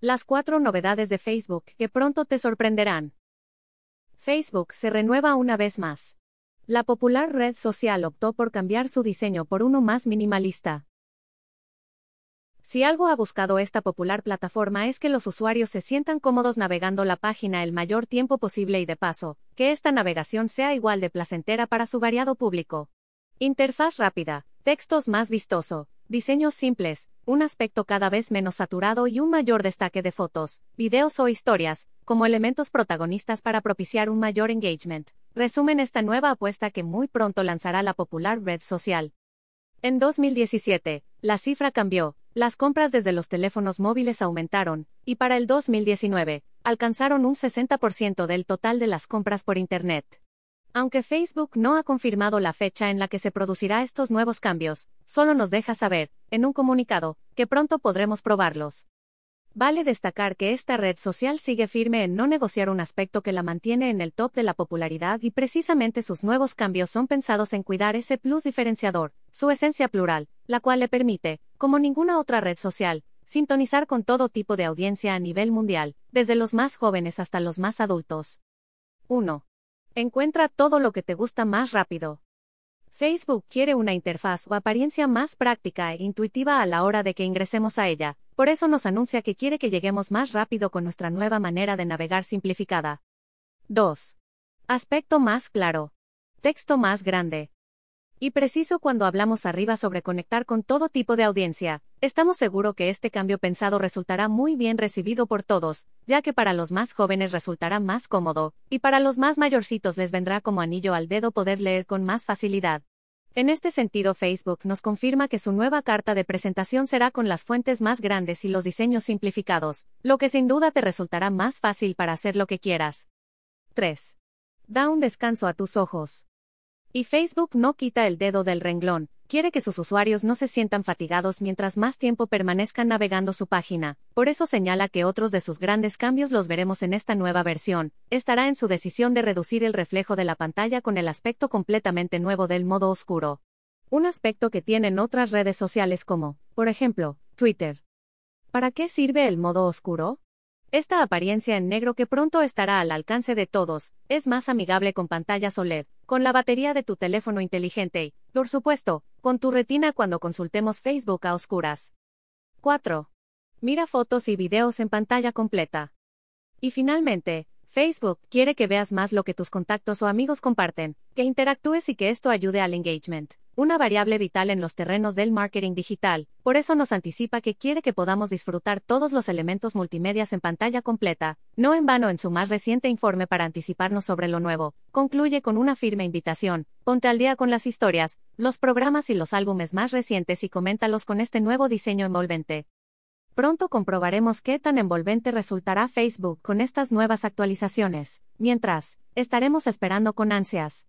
Las cuatro novedades de Facebook que pronto te sorprenderán. Facebook se renueva una vez más. La popular red social optó por cambiar su diseño por uno más minimalista. Si algo ha buscado esta popular plataforma es que los usuarios se sientan cómodos navegando la página el mayor tiempo posible y de paso, que esta navegación sea igual de placentera para su variado público. Interfaz rápida, textos más vistoso, diseños simples, un aspecto cada vez menos saturado y un mayor destaque de fotos, videos o historias, como elementos protagonistas para propiciar un mayor engagement, resumen esta nueva apuesta que muy pronto lanzará la popular red social. En 2017, la cifra cambió, las compras desde los teléfonos móviles aumentaron, y para el 2019, alcanzaron un 60% del total de las compras por Internet. Aunque Facebook no ha confirmado la fecha en la que se producirá estos nuevos cambios, solo nos deja saber, en un comunicado, que pronto podremos probarlos. Vale destacar que esta red social sigue firme en no negociar un aspecto que la mantiene en el top de la popularidad y precisamente sus nuevos cambios son pensados en cuidar ese plus diferenciador, su esencia plural, la cual le permite, como ninguna otra red social, sintonizar con todo tipo de audiencia a nivel mundial, desde los más jóvenes hasta los más adultos. 1. Encuentra todo lo que te gusta más rápido. Facebook quiere una interfaz o apariencia más práctica e intuitiva a la hora de que ingresemos a ella, por eso nos anuncia que quiere que lleguemos más rápido con nuestra nueva manera de navegar simplificada. 2. Aspecto más claro. Texto más grande. Y preciso cuando hablamos arriba sobre conectar con todo tipo de audiencia, estamos seguros que este cambio pensado resultará muy bien recibido por todos, ya que para los más jóvenes resultará más cómodo, y para los más mayorcitos les vendrá como anillo al dedo poder leer con más facilidad. En este sentido, Facebook nos confirma que su nueva carta de presentación será con las fuentes más grandes y los diseños simplificados, lo que sin duda te resultará más fácil para hacer lo que quieras. 3. Da un descanso a tus ojos. Y Facebook no quita el dedo del renglón, quiere que sus usuarios no se sientan fatigados mientras más tiempo permanezcan navegando su página, por eso señala que otros de sus grandes cambios los veremos en esta nueva versión, estará en su decisión de reducir el reflejo de la pantalla con el aspecto completamente nuevo del modo oscuro. Un aspecto que tienen otras redes sociales como, por ejemplo, Twitter. ¿Para qué sirve el modo oscuro? Esta apariencia en negro que pronto estará al alcance de todos, es más amigable con pantallas OLED, con la batería de tu teléfono inteligente y, por supuesto, con tu retina cuando consultemos Facebook a oscuras. 4. Mira fotos y videos en pantalla completa. Y finalmente, Facebook quiere que veas más lo que tus contactos o amigos comparten, que interactúes y que esto ayude al engagement una variable vital en los terrenos del marketing digital, por eso nos anticipa que quiere que podamos disfrutar todos los elementos multimedias en pantalla completa, no en vano en su más reciente informe para anticiparnos sobre lo nuevo, concluye con una firme invitación, ponte al día con las historias, los programas y los álbumes más recientes y coméntalos con este nuevo diseño envolvente. Pronto comprobaremos qué tan envolvente resultará Facebook con estas nuevas actualizaciones, mientras, estaremos esperando con ansias.